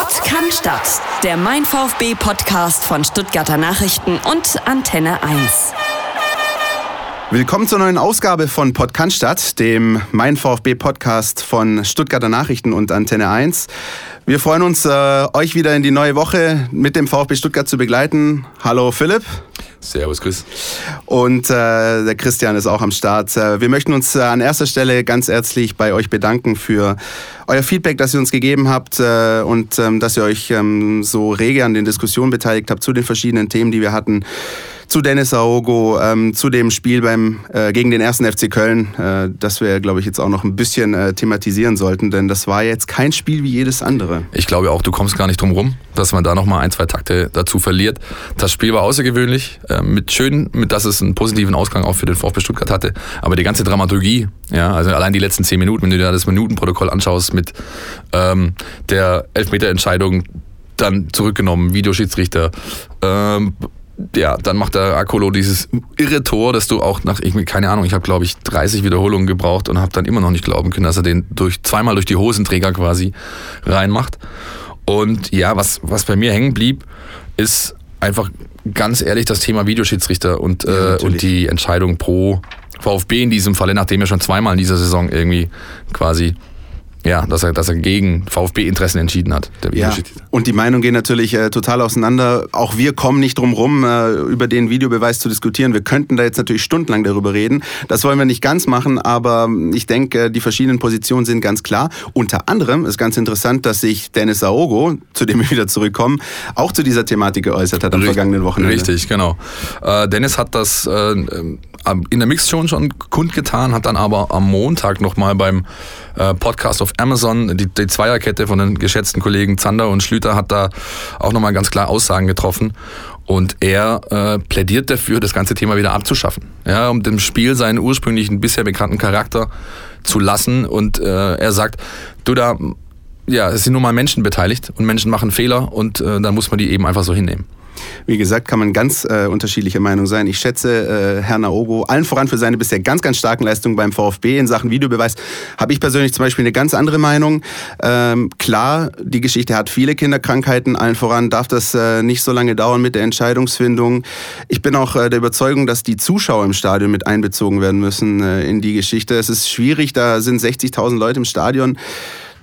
Sport kann Stadt. Der Mein VfB Podcast von Stuttgarter Nachrichten und Antenne 1. Willkommen zur neuen Ausgabe von Podcast, dem Mein VfB Podcast von Stuttgarter Nachrichten und Antenne 1. Wir freuen uns, äh, euch wieder in die neue Woche mit dem VfB Stuttgart zu begleiten. Hallo Philipp. Servus, Chris. Und äh, der Christian ist auch am Start. Äh, wir möchten uns äh, an erster Stelle ganz herzlich bei euch bedanken für euer Feedback, das ihr uns gegeben habt äh, und ähm, dass ihr euch ähm, so rege an den Diskussionen beteiligt habt zu den verschiedenen Themen, die wir hatten zu Dennis Aogo, ähm, zu dem Spiel beim, äh, gegen den ersten FC Köln, äh, das wir, glaube ich, jetzt auch noch ein bisschen äh, thematisieren sollten, denn das war jetzt kein Spiel wie jedes andere. Ich glaube auch, du kommst gar nicht drum rum, dass man da nochmal ein, zwei Takte dazu verliert. Das Spiel war außergewöhnlich, äh, mit schön, mit dass es einen positiven Ausgang auch für den VfB Stuttgart hatte, aber die ganze Dramaturgie, ja, also allein die letzten zehn Minuten, wenn du dir das Minutenprotokoll anschaust mit ähm, der Elfmeterentscheidung, dann zurückgenommen, Videoschiedsrichter, ähm, ja, dann macht der Akolo dieses irre Tor, dass du auch nach, ich, keine Ahnung, ich habe glaube ich 30 Wiederholungen gebraucht und habe dann immer noch nicht glauben können, dass er den durch zweimal durch die Hosenträger quasi reinmacht. Und ja, was, was bei mir hängen blieb, ist einfach ganz ehrlich das Thema Videoschiedsrichter und, ja, äh, und die Entscheidung pro VfB in diesem Falle, nachdem er schon zweimal in dieser Saison irgendwie quasi ja, dass er, dass er gegen VfB-Interessen entschieden hat. ja. Und die Meinungen gehen natürlich äh, total auseinander. Auch wir kommen nicht drum rum, äh, über den Videobeweis zu diskutieren. Wir könnten da jetzt natürlich stundenlang darüber reden. Das wollen wir nicht ganz machen, aber ich denke, die verschiedenen Positionen sind ganz klar. Unter anderem ist ganz interessant, dass sich Dennis Aogo, zu dem wir wieder zurückkommen, auch zu dieser Thematik geäußert hat am Richtig, vergangenen Wochenende. Richtig, genau. Äh, Dennis hat das äh, in der Mixzone schon kundgetan, hat dann aber am Montag nochmal beim äh, Podcast auf Amazon, die, die Zweierkette von den geschätzten Kollegen Zander und Schlüter hat da auch nochmal ganz klar Aussagen getroffen. Und er äh, plädiert dafür, das ganze Thema wieder abzuschaffen. Ja, um dem Spiel seinen ursprünglichen bisher bekannten Charakter zu lassen. Und äh, er sagt, du da, ja, es sind nun mal Menschen beteiligt und Menschen machen Fehler und äh, dann muss man die eben einfach so hinnehmen. Wie gesagt, kann man ganz äh, unterschiedlicher Meinung sein. Ich schätze äh, Herrn Naogo allen voran für seine bisher ganz, ganz starken Leistungen beim VfB in Sachen Videobeweis. Habe ich persönlich zum Beispiel eine ganz andere Meinung. Ähm, klar, die Geschichte hat viele Kinderkrankheiten. Allen voran darf das äh, nicht so lange dauern mit der Entscheidungsfindung. Ich bin auch äh, der Überzeugung, dass die Zuschauer im Stadion mit einbezogen werden müssen äh, in die Geschichte. Es ist schwierig, da sind 60.000 Leute im Stadion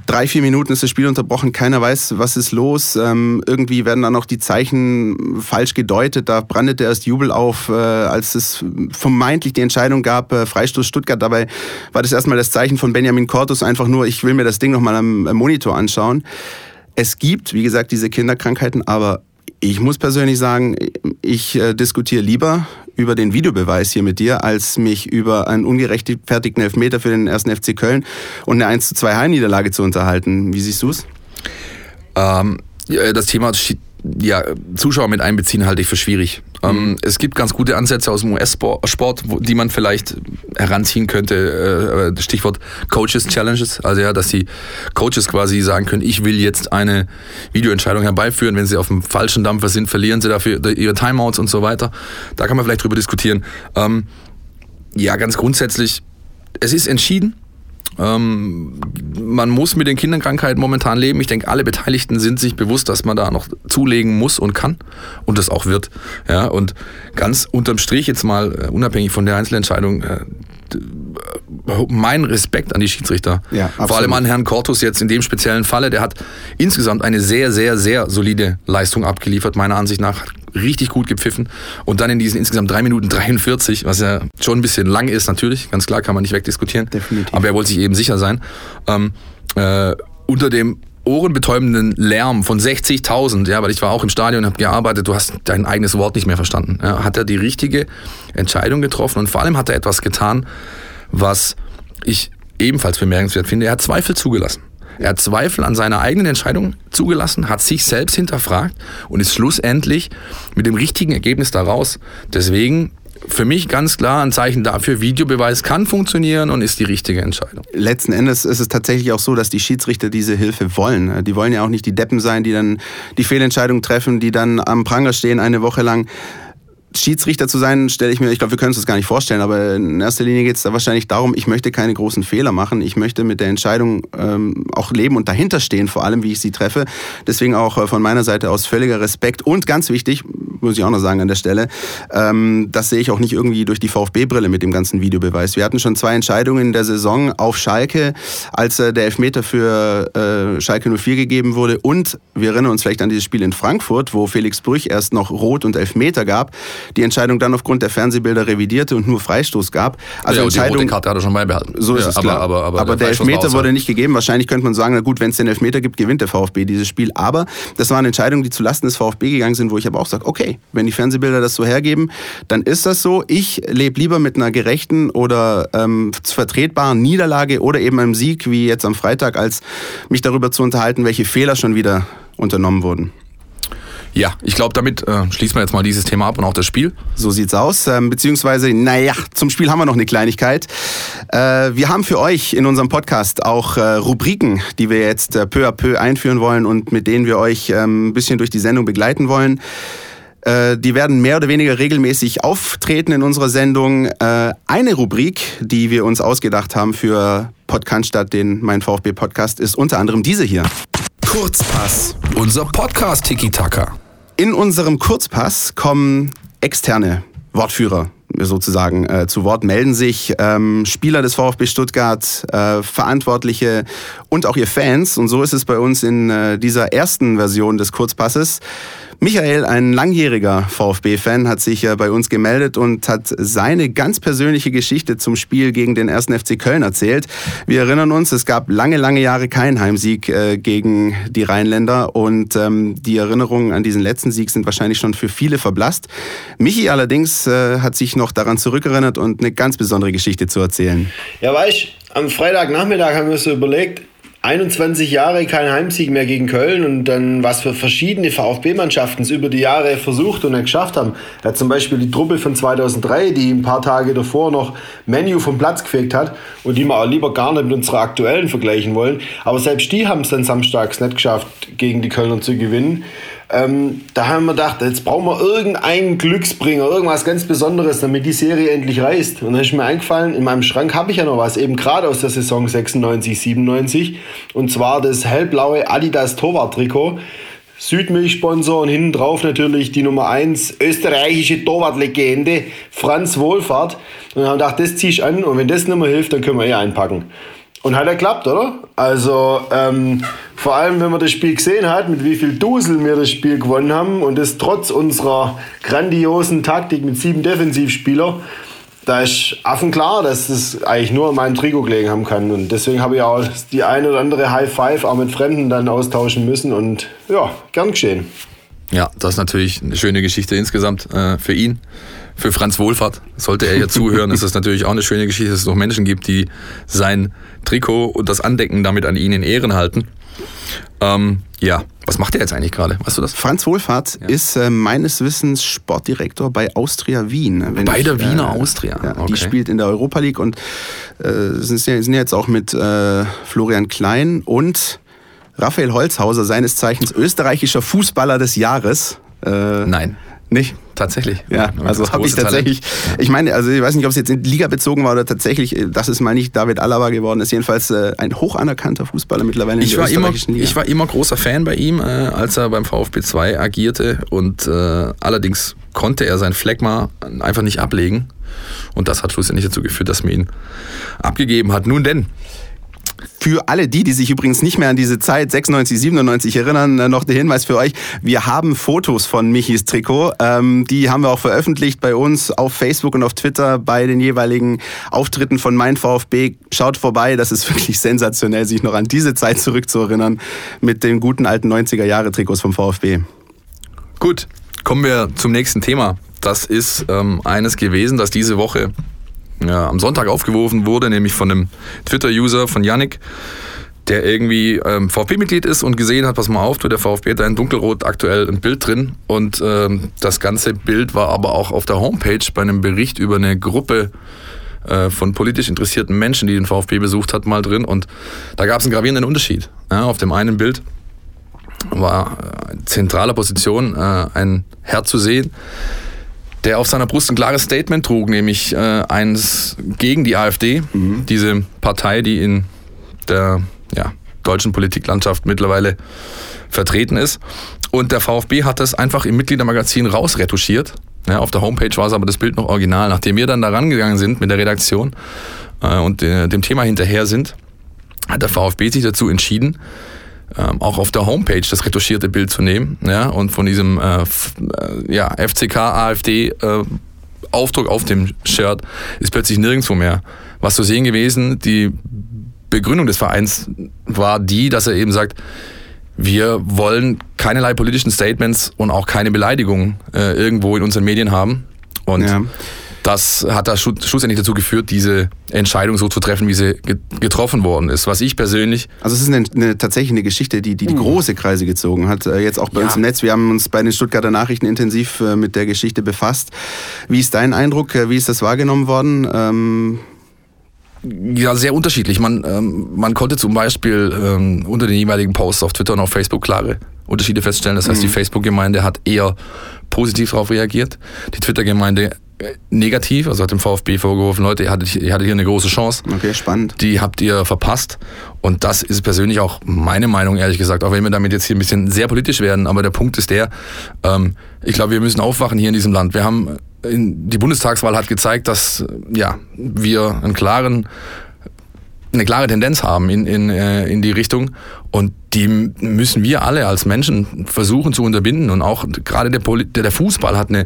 drei, vier Minuten ist das Spiel unterbrochen, keiner weiß, was ist los. Ähm, irgendwie werden dann auch die Zeichen falsch gedeutet. Da brandete erst Jubel auf, äh, als es vermeintlich die Entscheidung gab, äh, Freistoß Stuttgart. Dabei war das erstmal das Zeichen von Benjamin Cortus, einfach nur, ich will mir das Ding nochmal am, am Monitor anschauen. Es gibt, wie gesagt, diese Kinderkrankheiten, aber ich muss persönlich sagen, ich äh, diskutiere lieber über den Videobeweis hier mit dir, als mich über einen ungerechtfertigten Elfmeter für den ersten FC Köln und eine 1 zu 2 Heimniederlage zu unterhalten. Wie siehst du es? Ähm, das Thema ja, Zuschauer mit einbeziehen halte ich für schwierig. Ähm, mhm. es gibt ganz gute Ansätze aus dem US-Sport, die man vielleicht heranziehen könnte. Äh, Stichwort Coaches Challenges. Also ja, dass die Coaches quasi sagen können, ich will jetzt eine Videoentscheidung herbeiführen. Wenn sie auf dem falschen Dampfer sind, verlieren sie dafür ihre Timeouts und so weiter. Da kann man vielleicht drüber diskutieren. Ähm, ja, ganz grundsätzlich, es ist entschieden. Ähm, man muss mit den Kinderkrankheiten momentan leben. Ich denke, alle Beteiligten sind sich bewusst, dass man da noch zulegen muss und kann und das auch wird. Ja, und ganz unterm Strich jetzt mal, äh, unabhängig von der Einzelentscheidung, äh, mein Respekt an die Schiedsrichter. Ja, Vor allem an Herrn Cortus jetzt in dem speziellen Falle. Der hat insgesamt eine sehr, sehr, sehr solide Leistung abgeliefert, meiner Ansicht nach. Richtig gut gepfiffen. Und dann in diesen insgesamt 3 Minuten 43, was ja schon ein bisschen lang ist, natürlich. Ganz klar, kann man nicht wegdiskutieren. Definitiv. Aber er wollte sich eben sicher sein. Ähm, äh, unter dem ohrenbetäubenden Lärm von 60.000, ja, weil ich war auch im Stadion und habe gearbeitet, du hast dein eigenes Wort nicht mehr verstanden. Ja, hat er die richtige Entscheidung getroffen und vor allem hat er etwas getan, was ich ebenfalls bemerkenswert finde. Er hat Zweifel zugelassen. Er hat Zweifel an seiner eigenen Entscheidung zugelassen, hat sich selbst hinterfragt und ist schlussendlich mit dem richtigen Ergebnis daraus. Deswegen für mich ganz klar ein Zeichen dafür, Videobeweis kann funktionieren und ist die richtige Entscheidung. Letzten Endes ist es tatsächlich auch so, dass die Schiedsrichter diese Hilfe wollen. Die wollen ja auch nicht die Deppen sein, die dann die Fehlentscheidung treffen, die dann am Pranger stehen eine Woche lang Schiedsrichter zu sein, stelle ich mir, ich glaube, wir können uns das gar nicht vorstellen, aber in erster Linie geht es da wahrscheinlich darum, ich möchte keine großen Fehler machen. Ich möchte mit der Entscheidung ähm, auch leben und dahinter stehen, vor allem, wie ich sie treffe. Deswegen auch äh, von meiner Seite aus völliger Respekt und ganz wichtig, muss ich auch noch sagen an der Stelle, ähm, das sehe ich auch nicht irgendwie durch die VfB-Brille mit dem ganzen Videobeweis. Wir hatten schon zwei Entscheidungen in der Saison auf Schalke, als äh, der Elfmeter für äh, Schalke 04 gegeben wurde und wir erinnern uns vielleicht an dieses Spiel in Frankfurt, wo Felix Brüch erst noch Rot und Elfmeter gab, die Entscheidung dann aufgrund der Fernsehbilder revidierte und nur Freistoß gab. Also ja, Entscheidung, die rote Karte hat er schon beibehalten. So ist ja, es klar. Aber, aber, aber, aber der, der Elfmeter wurde nicht gegeben. Wahrscheinlich könnte man sagen, na gut, wenn es den Elfmeter gibt, gewinnt der VfB dieses Spiel. Aber das waren Entscheidungen, die zulasten des VfB gegangen sind, wo ich aber auch sage, okay, wenn die Fernsehbilder das so hergeben, dann ist das so. Ich lebe lieber mit einer gerechten oder ähm, vertretbaren Niederlage oder eben einem Sieg, wie jetzt am Freitag, als mich darüber zu unterhalten, welche Fehler schon wieder unternommen wurden. Ja, ich glaube, damit äh, schließen wir jetzt mal dieses Thema ab und auch das Spiel. So sieht's aus. Ähm, beziehungsweise, naja, zum Spiel haben wir noch eine Kleinigkeit. Äh, wir haben für euch in unserem Podcast auch äh, Rubriken, die wir jetzt äh, peu à peu einführen wollen und mit denen wir euch ähm, ein bisschen durch die Sendung begleiten wollen. Äh, die werden mehr oder weniger regelmäßig auftreten in unserer Sendung. Äh, eine Rubrik, die wir uns ausgedacht haben für Podcast statt den Mein VfB Podcast, ist unter anderem diese hier. Kurzpass. Unser Podcast Tiki Taka. In unserem Kurzpass kommen externe Wortführer sozusagen äh, zu Wort, melden sich ähm, Spieler des VfB Stuttgart, äh, Verantwortliche und auch ihr Fans. Und so ist es bei uns in äh, dieser ersten Version des Kurzpasses. Michael, ein langjähriger VfB-Fan, hat sich bei uns gemeldet und hat seine ganz persönliche Geschichte zum Spiel gegen den 1. FC Köln erzählt. Wir erinnern uns, es gab lange, lange Jahre keinen Heimsieg äh, gegen die Rheinländer und ähm, die Erinnerungen an diesen letzten Sieg sind wahrscheinlich schon für viele verblasst. Michi allerdings äh, hat sich noch daran zurückerinnert und eine ganz besondere Geschichte zu erzählen. Ja, weißt am Freitagnachmittag haben wir so überlegt, 21 Jahre kein Heimsieg mehr gegen Köln und dann was für verschiedene VfB-Mannschaften es über die Jahre versucht und geschafft haben. Da zum Beispiel die Truppe von 2003, die ein paar Tage davor noch Menu vom Platz gefegt hat und die wir auch lieber gar nicht mit unserer aktuellen vergleichen wollen. Aber selbst die haben es dann samstags nicht geschafft, gegen die Kölner zu gewinnen. Ähm, da haben wir gedacht, jetzt brauchen wir irgendeinen Glücksbringer, irgendwas ganz Besonderes, damit die Serie endlich reißt. Und dann ist mir eingefallen, in meinem Schrank habe ich ja noch was, eben gerade aus der Saison 96, 97. Und zwar das hellblaue Adidas Torwart-Trikot. Südmilch-Sponsor und hinten drauf natürlich die Nummer 1 österreichische Torwartlegende Franz Wohlfahrt. Und dann haben wir gedacht, das ziehe ich an und wenn das nicht mehr hilft, dann können wir eh einpacken. Und hat er geklappt, oder? Also ähm, vor allem, wenn man das Spiel gesehen hat, mit wie viel Dusel wir das Spiel gewonnen haben und das trotz unserer grandiosen Taktik mit sieben Defensivspielern, da ist affenklar, dass das eigentlich nur an meinem Trikot gelegen haben kann. Und deswegen habe ich auch die eine oder andere High Five auch mit Fremden dann austauschen müssen und ja, gern geschehen. Ja, das ist natürlich eine schöne Geschichte insgesamt äh, für ihn für Franz Wohlfahrt, sollte er ja zuhören, ist das natürlich auch eine schöne Geschichte, dass es noch Menschen gibt, die sein Trikot und das Andecken damit an ihn in Ehren halten. Ähm, ja, was macht er jetzt eigentlich gerade? Weißt du das? Franz Wohlfahrt ja. ist äh, meines Wissens Sportdirektor bei Austria Wien. bei ich, der Wiener äh, Austria. Ja, okay. Die spielt in der Europa League und äh, sind, sind jetzt auch mit äh, Florian Klein und Raphael Holzhauser, seines Zeichens österreichischer Fußballer des Jahres. Äh, Nein. Nicht? Tatsächlich. Ja, also habe ich tatsächlich. Talent. Ich meine, also ich weiß nicht, ob es jetzt in Liga bezogen war oder tatsächlich, äh, dass es mal nicht David Alaba geworden ist. Jedenfalls äh, ein hoch anerkannter Fußballer mittlerweile ich in der war immer, Liga. Ich war immer großer Fan bei ihm, äh, als er beim VfB 2 agierte und äh, allerdings konnte er sein Phlegma einfach nicht ablegen. Und das hat schlussendlich dazu geführt, dass man ihn abgegeben hat. Nun denn, für alle die, die sich übrigens nicht mehr an diese Zeit 96, 97 erinnern, äh, noch der Hinweis für euch. Wir haben Fotos von Michis Trikot. Ähm, die haben wir auch veröffentlicht bei uns auf Facebook und auf Twitter bei den jeweiligen Auftritten von Mein VfB. Schaut vorbei, das ist wirklich sensationell, sich noch an diese Zeit zurückzuerinnern mit den guten alten 90er Jahre Trikots vom VfB. Gut, kommen wir zum nächsten Thema. Das ist ähm, eines gewesen, das diese Woche ja, am Sonntag aufgeworfen wurde, nämlich von einem Twitter-User von Yannick, der irgendwie ähm, VfB-Mitglied ist und gesehen hat, pass mal auf, der VfB hat da in Dunkelrot aktuell ein Bild drin. Und ähm, das ganze Bild war aber auch auf der Homepage bei einem Bericht über eine Gruppe äh, von politisch interessierten Menschen, die den VfB besucht hat, mal drin. Und da gab es einen gravierenden Unterschied. Ja, auf dem einen Bild war in zentraler Position äh, ein Herr zu sehen, der auf seiner Brust ein klares Statement trug, nämlich äh, eins gegen die AfD, mhm. diese Partei, die in der ja, deutschen Politiklandschaft mittlerweile vertreten ist. Und der VfB hat das einfach im Mitgliedermagazin rausretuschiert. Ja, auf der Homepage war es aber das Bild noch original. Nachdem wir dann da rangegangen sind mit der Redaktion äh, und äh, dem Thema hinterher sind, hat der VfB sich dazu entschieden, ähm, auch auf der Homepage das retuschierte Bild zu nehmen ja, und von diesem äh, äh ja, FCK AfD äh, Aufdruck auf dem Shirt ist plötzlich nirgendwo mehr was zu sehen gewesen. Die Begründung des Vereins war die, dass er eben sagt, wir wollen keinerlei politischen Statements und auch keine Beleidigungen äh, irgendwo in unseren Medien haben. Und ja. Das hat da schlussendlich dazu geführt, diese Entscheidung so zu treffen, wie sie getroffen worden ist. Was ich persönlich. Also es ist eine, eine tatsächlich eine Geschichte, die, die, die hm. große Kreise gezogen hat. Äh, jetzt auch bei ja. uns im Netz. Wir haben uns bei den Stuttgarter Nachrichten intensiv äh, mit der Geschichte befasst. Wie ist dein Eindruck? Äh, wie ist das wahrgenommen worden? Ähm ja, sehr unterschiedlich. Man, ähm, man konnte zum Beispiel ähm, unter den jeweiligen Posts auf Twitter und auf Facebook klare Unterschiede feststellen. Das heißt, mhm. die Facebook-Gemeinde hat eher positiv darauf reagiert. Die Twitter-Gemeinde negativ, also hat dem VfB vorgeworfen, Leute, ihr hattet, ihr hattet hier eine große Chance. Okay, spannend. Die habt ihr verpasst. Und das ist persönlich auch meine Meinung, ehrlich gesagt, auch wenn wir damit jetzt hier ein bisschen sehr politisch werden. Aber der Punkt ist der, ähm, ich glaube, wir müssen aufwachen hier in diesem Land. Wir haben die Bundestagswahl hat gezeigt, dass ja, wir einen klaren, eine klare Tendenz haben in, in, äh, in die Richtung. Und die müssen wir alle als Menschen versuchen zu unterbinden. Und auch gerade der, der Fußball hat eine,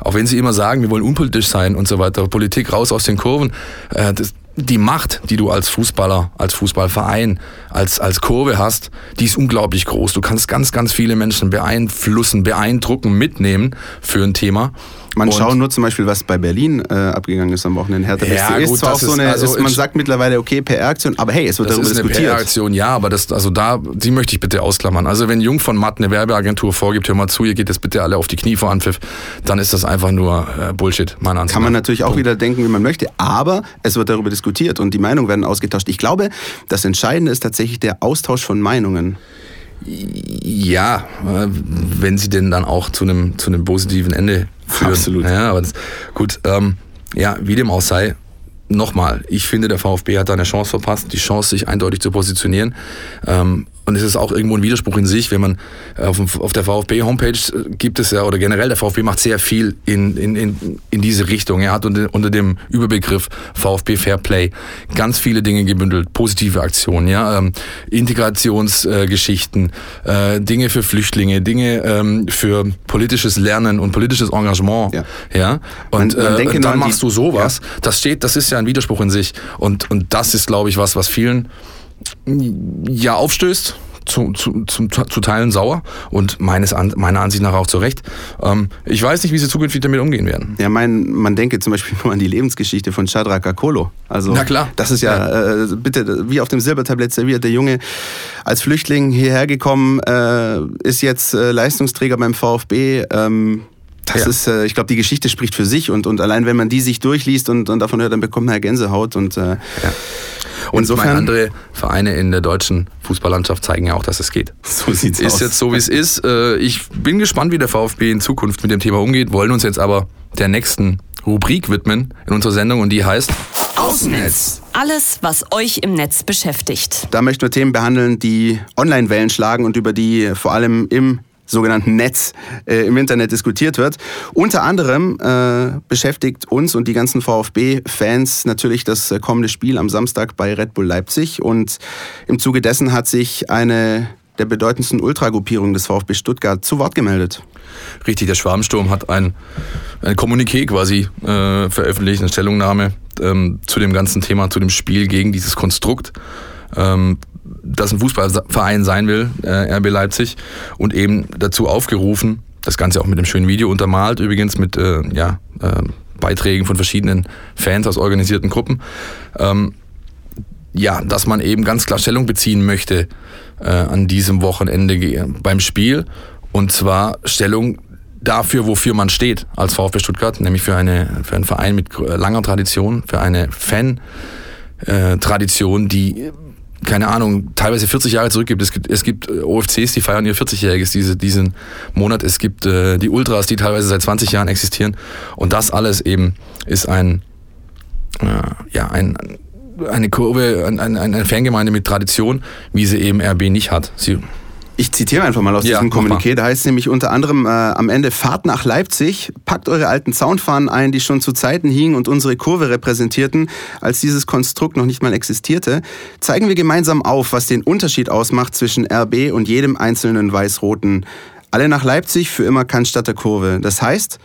auch wenn sie immer sagen, wir wollen unpolitisch sein und so weiter, Politik raus aus den Kurven, äh, das, die Macht, die du als Fußballer, als Fußballverein, als, als Kurve hast, die ist unglaublich groß. Du kannst ganz, ganz viele Menschen beeinflussen, beeindrucken, mitnehmen für ein Thema. Man und schaut nur zum Beispiel, was bei Berlin äh, abgegangen ist am Wochenende. Hertha ja, ist gut, zwar auch so eine, also ist, man sagt mittlerweile, okay, PR-Aktion, aber hey, es wird das darüber ist eine diskutiert. PR-Aktion, ja, aber das, also da, die möchte ich bitte ausklammern. Also wenn Jung von Matt eine Werbeagentur vorgibt, hör mal zu, ihr geht jetzt bitte alle auf die Knie vor Anpfiff, dann ist das einfach nur äh, Bullshit, meiner Ansicht Kann man natürlich auch Punkt. wieder denken, wie man möchte, aber es wird darüber diskutiert und die Meinungen werden ausgetauscht. Ich glaube, das Entscheidende ist tatsächlich der Austausch von Meinungen. Ja, äh, wenn sie denn dann auch zu einem, zu einem positiven Ende führen. Absolut. Ja, aber das, gut, ähm, ja, wie dem auch sei, nochmal, ich finde, der VfB hat da eine Chance verpasst, die Chance, sich eindeutig zu positionieren. Ähm, und es ist auch irgendwo ein Widerspruch in sich, wenn man äh, auf, der VfB-Homepage äh, gibt es ja, oder generell der VfB macht sehr viel in, in, in, in diese Richtung. Er hat unter, unter dem Überbegriff VfB Fairplay ganz viele Dinge gebündelt, positive Aktionen, ja, ähm, Integrationsgeschichten, äh, äh, Dinge für Flüchtlinge, Dinge ähm, für politisches Lernen und politisches Engagement. Ja. ja? Und man, man äh, dann machst du sowas. Ja. Das steht, das ist ja ein Widerspruch in sich. Und, und das ist, glaube ich, was, was vielen ja aufstößt. Zu, zu, zu, zu Teilen sauer und meines meiner Ansicht nach auch zu Recht. Ähm, ich weiß nicht, wie sie zukünftig damit umgehen werden. Ja, mein, man denke zum Beispiel nur an die Lebensgeschichte von Shadrach Akolo. Also, Na klar. Das ist ja, ja. Äh, bitte wie auf dem Silbertablett serviert. Der Junge als Flüchtling hierher gekommen, äh, ist jetzt äh, Leistungsträger beim VfB. Ähm, das ja. ist, äh, ich glaube, die Geschichte spricht für sich und, und allein wenn man die sich durchliest und, und davon hört, dann bekommt man ja Gänsehaut und äh, ja. Und Insofern, andere Vereine in der deutschen Fußballlandschaft zeigen ja auch, dass es geht. So sieht's ist aus. Ist jetzt so, wie es ist. Äh, ich bin gespannt, wie der VfB in Zukunft mit dem Thema umgeht, wollen uns jetzt aber der nächsten Rubrik widmen in unserer Sendung und die heißt Außennetz. Alles, was euch im Netz beschäftigt. Da möchten wir Themen behandeln, die Online-Wellen schlagen und über die vor allem im sogenannten Netz äh, im Internet diskutiert wird. Unter anderem äh, beschäftigt uns und die ganzen VfB-Fans natürlich das äh, kommende Spiel am Samstag bei Red Bull Leipzig. Und im Zuge dessen hat sich eine der bedeutendsten Ultragruppierungen des VfB Stuttgart zu Wort gemeldet. Richtig, der Schwarmsturm hat ein, ein Kommuniqué quasi äh, veröffentlicht, eine Stellungnahme ähm, zu dem ganzen Thema, zu dem Spiel gegen dieses Konstrukt. Ähm, das ein Fußballverein sein will, äh, RB Leipzig, und eben dazu aufgerufen, das Ganze auch mit einem schönen Video untermalt, übrigens mit äh, ja, äh, Beiträgen von verschiedenen Fans aus organisierten Gruppen. Ähm, ja, dass man eben ganz klar Stellung beziehen möchte äh, an diesem Wochenende beim Spiel. Und zwar Stellung dafür, wofür man steht als VfB Stuttgart, nämlich für, eine, für einen Verein mit langer Tradition, für eine Fan-Tradition, die keine Ahnung, teilweise 40 Jahre zurückgibt. Es gibt, es gibt äh, OFCs, die feiern ihr 40-Jähriges diese, diesen Monat. Es gibt äh, die Ultras, die teilweise seit 20 Jahren existieren. Und das alles eben ist ein, äh, ja, ein, eine Kurve, ein, ein, eine Fangemeinde mit Tradition, wie sie eben RB nicht hat. Sie ich zitiere einfach mal aus Ja, diesem. Kommuniqué. Da heißt es nämlich unter anderem äh, am Ende, fahrt nach Leipzig, packt eure alten Zaunfahnen ein, die schon zu Zeiten hingen und unsere Kurve repräsentierten, als dieses Konstrukt noch nicht mal existierte. Zeigen wir gemeinsam auf, was den Unterschied ausmacht zwischen RB und jedem einzelnen Weiß-Roten. Alle nach Leipzig, für immer Cannstatt der Kurve. Das heißt,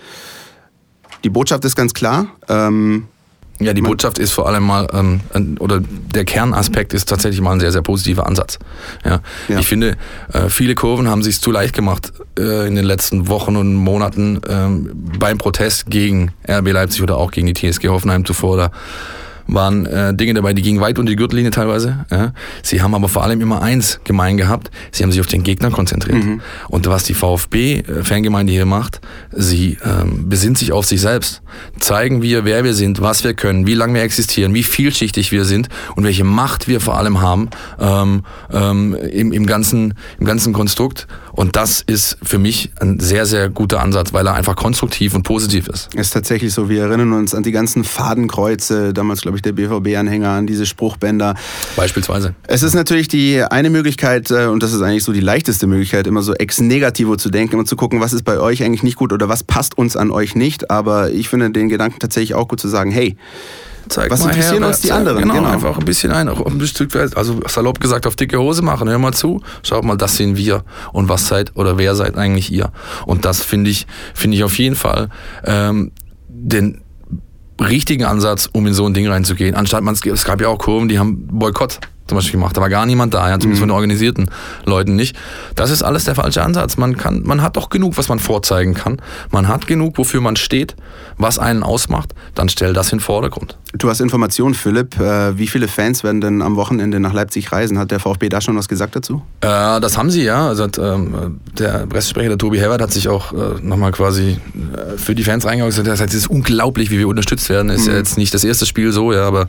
die Botschaft ist ganz klar. Ähm, Ja, die Botschaft ist vor allem mal, ähm, oder der Kernaspekt ist tatsächlich mal ein sehr, sehr positiver Ansatz. Ja. Ja. Ich finde, äh, viele Kurven haben sich zu leicht gemacht äh, in den letzten Wochen und Monaten ähm, beim Protest gegen RB Leipzig oder auch gegen die TSG Hoffenheim zuvor. Da waren äh, Dinge dabei, die gingen weit unter die Gürtellinie teilweise. Ja. Sie haben aber vor allem immer eins gemein gehabt, sie haben sich auf den Gegner konzentriert. Und was die VfB-Fangemeinde hier macht, sie ähm, besinnt sich auf sich selbst. Zeigen wir, wer wir sind, was wir können, wie lange wir existieren, wie vielschichtig wir sind und welche Macht wir vor allem haben ähm, ähm, im, im, ganzen, im ganzen Konstrukt. Und das ist für mich ein sehr, sehr guter Ansatz, weil er einfach konstruktiv und positiv ist. Ist tatsächlich so. Wir erinnern uns an die ganzen Fadenkreuze, damals glaube ich der BVB-Anhänger, an diese Spruchbänder. Beispielsweise. Es ist natürlich die eine Möglichkeit, äh, und das ist eigentlich so die leichteste Möglichkeit, immer so ex negativo zu denken und zu gucken, was ist bei euch eigentlich nicht gut oder was passt uns an euch nicht. Aber ich finde den Gedanken tatsächlich auch gut zu sagen, hey, Zeig Was mal interessieren her, uns die zeig- anderen? Genau, Genau. einfach ein bisschen ein, ein Stück weit, also salopp gesagt, auf dicke Hose machen. Hör mal zu, schaut mal, das sind wir und was seid oder wer seid eigentlich ihr? Und das finde ich, finde ich auf jeden Fall ähm, den richtigen Ansatz, um in so ein Ding reinzugehen. Anstatt man, es gab ja auch Kurven, die haben Boykott zum Beispiel gemacht. Da war gar niemand da, ja, zumindest von den organisierten Leuten nicht. Das ist alles der falsche Ansatz. Man kann, man hat doch genug, was man vorzeigen kann. Man hat genug, wofür man steht, was einen ausmacht. Dann stell das in den Vordergrund. du hast Informationen, Philipp. Äh, wie viele Fans werden denn am Wochenende nach Leipzig reisen? Hat der VfB da schon was gesagt dazu? Äh, das haben sie ja. Also hat, ähm, der Pressesprecher, der Tobi Herbert, hat sich auch äh, nochmal quasi äh, für die Fans reingehauen und gesagt, das ist unglaublich, wie wir unterstützt werden. Ist ja jetzt nicht das erste Spiel so, ja, aber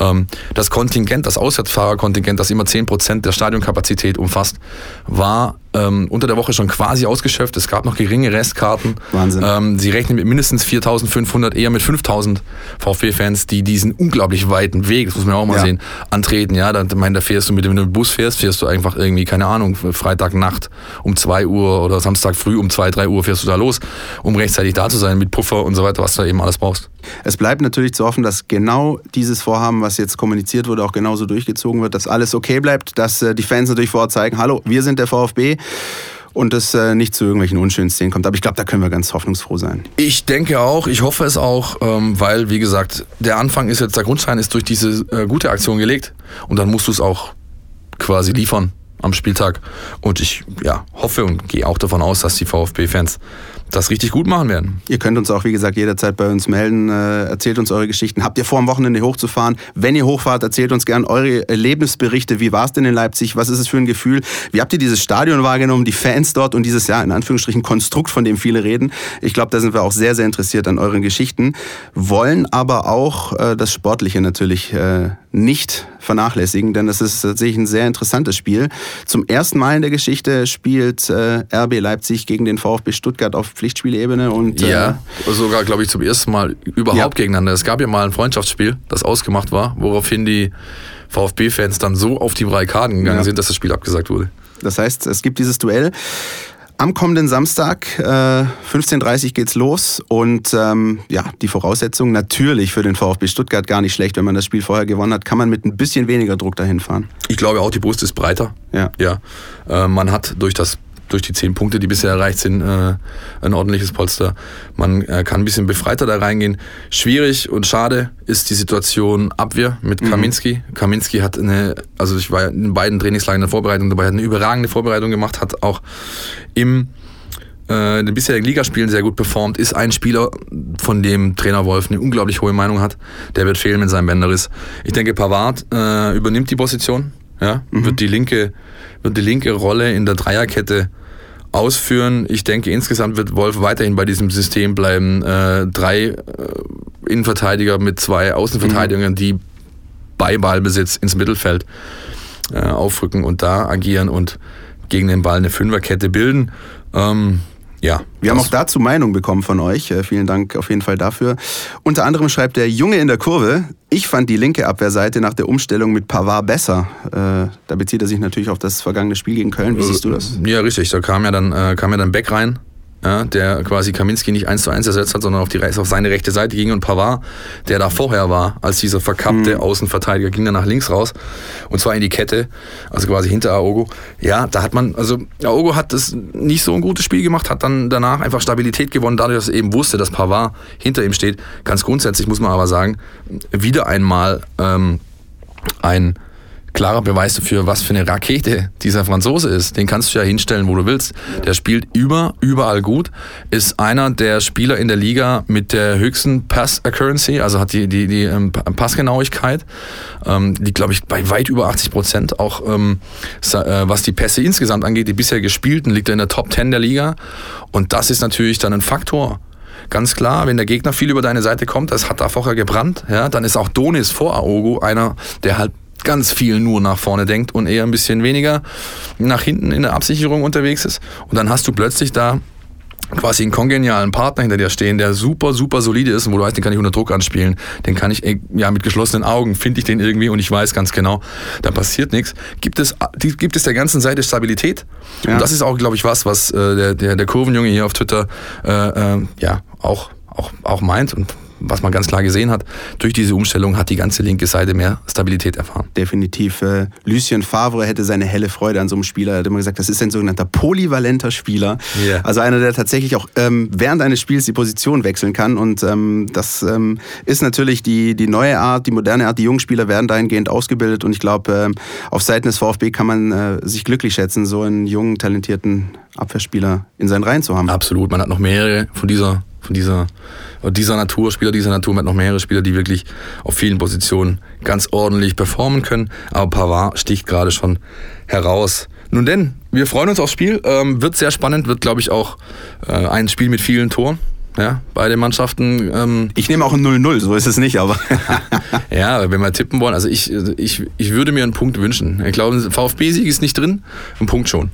ähm, das Kontingent, das Auswärtsfahrerkontingent, das immer 10% der Stadionkapazität umfasst, war ähm, unter der Woche schon quasi ausgeschöpft. Es gab noch geringe Restkarten. Wahnsinn. Ähm, sie rechnen mit mindestens 4.500, eher mit 5.000 VfB-Fans, die diesen unglaublich weiten Weg, das muss man auch mal Ja. sehen, antreten. Ja, da, meine, da fährst du mit dem, wenn du mit dem Bus fährst, fährst du einfach irgendwie, keine Ahnung, Freitagnacht um 2 Uhr oder Samstag früh um 2, 3 Uhr fährst du da los, um rechtzeitig da zu sein mit Puffer und so weiter, was du da eben alles brauchst. Es bleibt natürlich zu hoffen, dass genau dieses Vorhaben, was jetzt kommuniziert wurde, auch genauso durchgezogen wird, dass alles okay bleibt, dass äh, die Fans natürlich vor Ort zeigen, hallo, wir sind der VfB und es äh, nicht zu irgendwelchen unschönen Szenen kommt. Aber ich glaube, da können wir ganz hoffnungsfroh sein. Ich denke auch, ich hoffe es auch, ähm, weil, wie gesagt, der Anfang ist jetzt, der Grundstein ist durch diese äh, gute Aktion gelegt und dann musst du es auch quasi liefern am Spieltag. Und ich ja, hoffe und gehe auch davon aus, dass die VfB-Fans das richtig gut machen werden. Ihr könnt uns auch, wie gesagt, jederzeit bei uns melden. Äh, erzählt uns eure Geschichten. Habt ihr vor, am Wochenende hochzufahren? Wenn ihr hochfahrt, erzählt uns gern eure Erlebnisberichte. Wie war es denn in Leipzig? Was ist es für ein Gefühl? Wie habt ihr dieses Stadion wahrgenommen, die Fans dort und dieses, ja, in Anführungsstrichen Konstrukt, von dem viele reden? Ich glaube, da sind wir auch sehr, sehr interessiert an euren Geschichten. Wollen aber auch äh, das Sportliche natürlich äh, nicht vernachlässigen, denn es ist tatsächlich ein sehr interessantes Spiel. Zum ersten Mal in der Geschichte spielt äh, RB Leipzig gegen den VfB Stuttgart auf Pflichtspielebene und äh, Ja, sogar, glaube ich, zum ersten Mal überhaupt Ja. gegeneinander. Es gab ja mal ein Freundschaftsspiel, das ausgemacht war, woraufhin die VfB-Fans dann so auf die Barrikaden gegangen Ja. sind, dass das Spiel abgesagt wurde. Das heißt, es gibt dieses Duell. Am kommenden Samstag, äh, 15.30 Uhr geht's los und ähm, ja, die Voraussetzungen natürlich für den VfB Stuttgart gar nicht schlecht. Wenn man das Spiel vorher gewonnen hat, kann man mit ein bisschen weniger Druck dahin fahren. Ich glaube auch, die Brust ist breiter. Ja. Ja. Äh, man hat durch das durch die zehn Punkte, die bisher erreicht sind, äh, ein ordentliches Polster. Man äh, kann ein bisschen befreiter da reingehen. Schwierig und schade ist die Situation Abwehr mit Kaminski. Kaminski hat eine, also ich war in beiden Trainingslagern in der Vorbereitung dabei, hat eine überragende Vorbereitung gemacht, hat auch im äh, in den bisherigen Ligaspielen sehr gut performt, ist ein Spieler, von dem Trainer Wolf eine unglaublich hohe Meinung hat. Der wird fehlen mit seinem Bänderriss. Ich denke, Pavard äh, übernimmt die Position, ja, wird, die linke, wird die linke Rolle in der Dreierkette ausführen. Ich denke, insgesamt wird Wolf weiterhin bei diesem System bleiben. Äh, drei äh, Innenverteidiger mit zwei Außenverteidigern, die bei Ballbesitz ins Mittelfeld äh, aufrücken und da agieren und gegen den Ball eine Fünferkette bilden. Ähm, ja, wir haben auch dazu Meinung bekommen von euch. Äh, vielen Dank auf jeden Fall dafür. Unter anderem schreibt der Junge in der Kurve, ich fand die linke Abwehrseite nach der Umstellung mit Pavard besser. Äh, da bezieht er sich natürlich auf das vergangene Spiel gegen Köln. Wie siehst du das? Ja, richtig. Da kam ja dann, äh, kam ja dann Beck rein ja, der quasi Kaminski nicht eins zu eins ersetzt hat, sondern auf, die, auf seine rechte Seite ging und Pavard, der da vorher war, als dieser verkappte mhm. Außenverteidiger, ging dann nach links raus und zwar in die Kette, also quasi hinter Aogo. Ja, da hat man, also Aogo hat das nicht so ein gutes Spiel gemacht, hat dann danach einfach Stabilität gewonnen, dadurch, dass er eben wusste, dass Pavard hinter ihm steht. Ganz grundsätzlich muss man aber sagen, wieder einmal ähm, ein klarer Beweis dafür, was für eine Rakete dieser Franzose ist. Den kannst du ja hinstellen, wo du willst. Der spielt über, überall gut, ist einer der Spieler in der Liga mit der höchsten Pass-Accuracy, also hat die, die, die ähm, Passgenauigkeit, ähm, liegt, glaube ich, bei weit über 80 Prozent. Auch ähm, äh, was die Pässe insgesamt angeht, die bisher gespielten, liegt er in der Top 10 der Liga. Und das ist natürlich dann ein Faktor ganz klar, wenn der Gegner viel über deine Seite kommt, das hat da vorher gebrannt, ja, dann ist auch Donis vor Aogo einer, der halt ganz viel nur nach vorne denkt und eher ein bisschen weniger nach hinten in der Absicherung unterwegs ist. Und dann hast du plötzlich da quasi einen kongenialen Partner hinter dir stehen, der super, super solide ist und wo du weißt, den kann ich unter Druck anspielen, den kann ich ja mit geschlossenen Augen, finde ich den irgendwie und ich weiß ganz genau, da passiert nichts. Gibt es, gibt es der ganzen Seite Stabilität? Ja. Und das ist auch, glaube ich, was, was äh, der, der, der Kurvenjunge hier auf Twitter äh, äh, ja auch, auch, auch meint und was man ganz klar gesehen hat, durch diese Umstellung hat die ganze linke Seite mehr Stabilität erfahren. Definitiv. Äh, Lucien Favre hätte seine helle Freude an so einem Spieler. Er hat immer gesagt, das ist ein sogenannter polyvalenter Spieler. Yeah. Also einer, der tatsächlich auch ähm, während eines Spiels die Position wechseln kann. Und ähm, das ähm, ist natürlich die, die neue Art, die moderne Art. Die jungen Spieler werden dahingehend ausgebildet. Und ich glaube, ähm, auf Seiten des VfB kann man äh, sich glücklich schätzen, so einen jungen, talentierten Abwehrspieler in seinen Reihen zu haben. Absolut. Man hat noch mehrere von dieser, von dieser dieser Natur, Spieler dieser Natur, mit noch mehrere Spieler, die wirklich auf vielen Positionen ganz ordentlich performen können. Aber Pavard sticht gerade schon heraus. Nun denn, wir freuen uns aufs Spiel. Ähm, wird sehr spannend, wird, glaube ich, auch äh, ein Spiel mit vielen Toren. Ja, beide Mannschaften. Ähm ich nehme auch ein 0-0, so ist es nicht, aber. ja, wenn wir tippen wollen, also ich, ich, ich würde mir einen Punkt wünschen. Ich glaube, VfB-Sieg ist nicht drin, ein Punkt schon.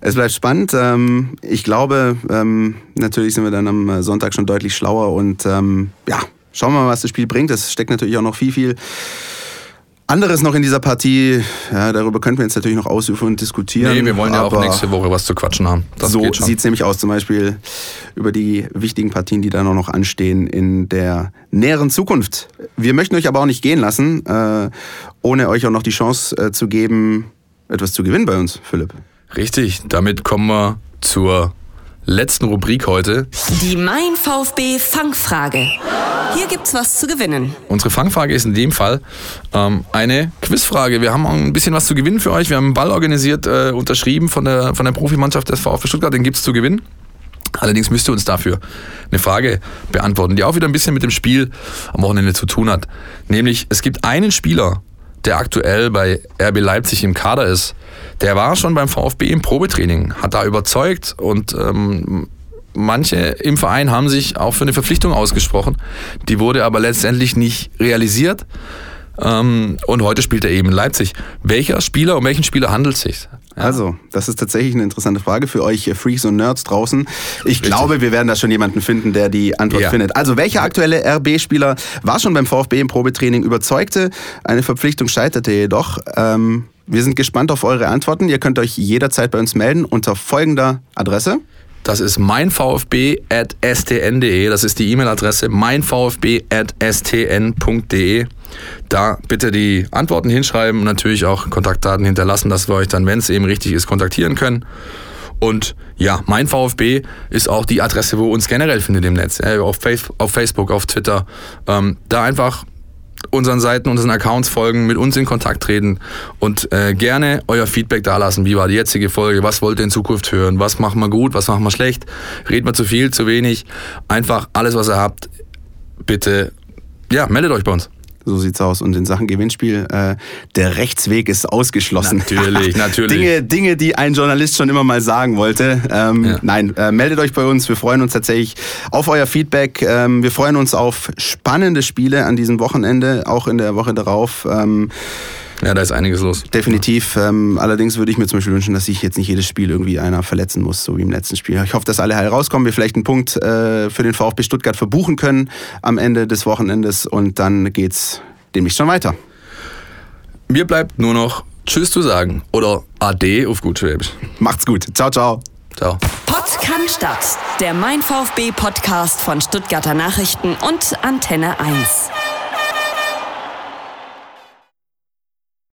Es bleibt spannend. Ähm, ich glaube, ähm, natürlich sind wir dann am Sonntag schon deutlich schlauer und ähm, ja, schauen wir mal, was das Spiel bringt. Es steckt natürlich auch noch viel, viel anderes noch in dieser Partie. Ja, darüber könnten wir jetzt natürlich noch ausüben und diskutieren. Nee, wir wollen ja auch nächste Woche was zu quatschen haben. Das so sieht es nämlich aus, zum Beispiel über die wichtigen Partien, die da noch anstehen in der näheren Zukunft. Wir möchten euch aber auch nicht gehen lassen, äh, ohne euch auch noch die Chance äh, zu geben, etwas zu gewinnen bei uns, Philipp. Richtig, damit kommen wir zur letzten Rubrik heute. Die Mein VfB Fangfrage. Hier gibt's was zu gewinnen. Unsere Fangfrage ist in dem Fall ähm, eine Quizfrage. Wir haben ein bisschen was zu gewinnen für euch. Wir haben einen Ball organisiert, äh, unterschrieben von der, von der Profimannschaft des VfB Stuttgart. Den gibt's zu gewinnen. Allerdings müsst ihr uns dafür eine Frage beantworten, die auch wieder ein bisschen mit dem Spiel am Wochenende zu tun hat. Nämlich, es gibt einen Spieler, der aktuell bei RB Leipzig im Kader ist, der war schon beim VfB im Probetraining, hat da überzeugt und ähm, manche im Verein haben sich auch für eine Verpflichtung ausgesprochen. Die wurde aber letztendlich nicht realisiert. Ähm, und heute spielt er eben in Leipzig. Welcher Spieler, um welchen Spieler handelt es sich? Ja. Also, das ist tatsächlich eine interessante Frage für euch Freaks und Nerds draußen. Ich Richtig. glaube, wir werden da schon jemanden finden, der die Antwort ja. findet. Also, welcher aktuelle RB-Spieler war schon beim VfB im Probetraining, überzeugte? Eine Verpflichtung scheiterte jedoch. Ähm, wir sind gespannt auf eure Antworten. Ihr könnt euch jederzeit bei uns melden unter folgender Adresse. Das ist meinvfb.stn.de. Das ist die E-Mail-Adresse meinvfb.stn.de. Da bitte die Antworten hinschreiben und natürlich auch Kontaktdaten hinterlassen, dass wir euch dann, wenn es eben richtig ist, kontaktieren können. Und ja, mein VfB ist auch die Adresse, wo ihr uns generell findet im Netz. Auf, Facebook, auf Twitter. Ähm, da einfach unseren Seiten, unseren Accounts folgen, mit uns in Kontakt treten und äh, gerne euer Feedback dalassen. Wie war die jetzige Folge? Was wollt ihr in Zukunft hören? Was machen wir gut? Was machen wir schlecht? Reden wir zu viel, zu wenig? Einfach alles, was ihr habt, bitte, ja, meldet euch bei uns. So sieht's aus. Und in Sachen Gewinnspiel, äh, der Rechtsweg ist ausgeschlossen. Natürlich, natürlich. Dinge, Dinge, die ein Journalist schon immer mal sagen wollte. Ähm, ja. Nein, äh, meldet euch bei uns. Wir freuen uns tatsächlich auf euer Feedback. Ähm, wir freuen uns auf spannende Spiele an diesem Wochenende, auch in der Woche darauf. Ähm, Ja, da ist einiges los. Definitiv. Ähm, allerdings würde ich mir zum Beispiel wünschen, dass sich jetzt nicht jedes Spiel irgendwie einer verletzen muss, so wie im letzten Spiel. Ich hoffe, dass alle heil rauskommen, wir vielleicht einen Punkt äh, für den VfB Stuttgart verbuchen können am Ende des Wochenendes und dann geht's demnächst schon weiter. Mir bleibt nur noch Tschüss zu sagen oder Ade auf gut Schwäbisch. Macht's gut. Ciao, ciao. Ciao. Stadt, der Mein VfB Podcast von Stuttgarter Nachrichten und Antenne 1.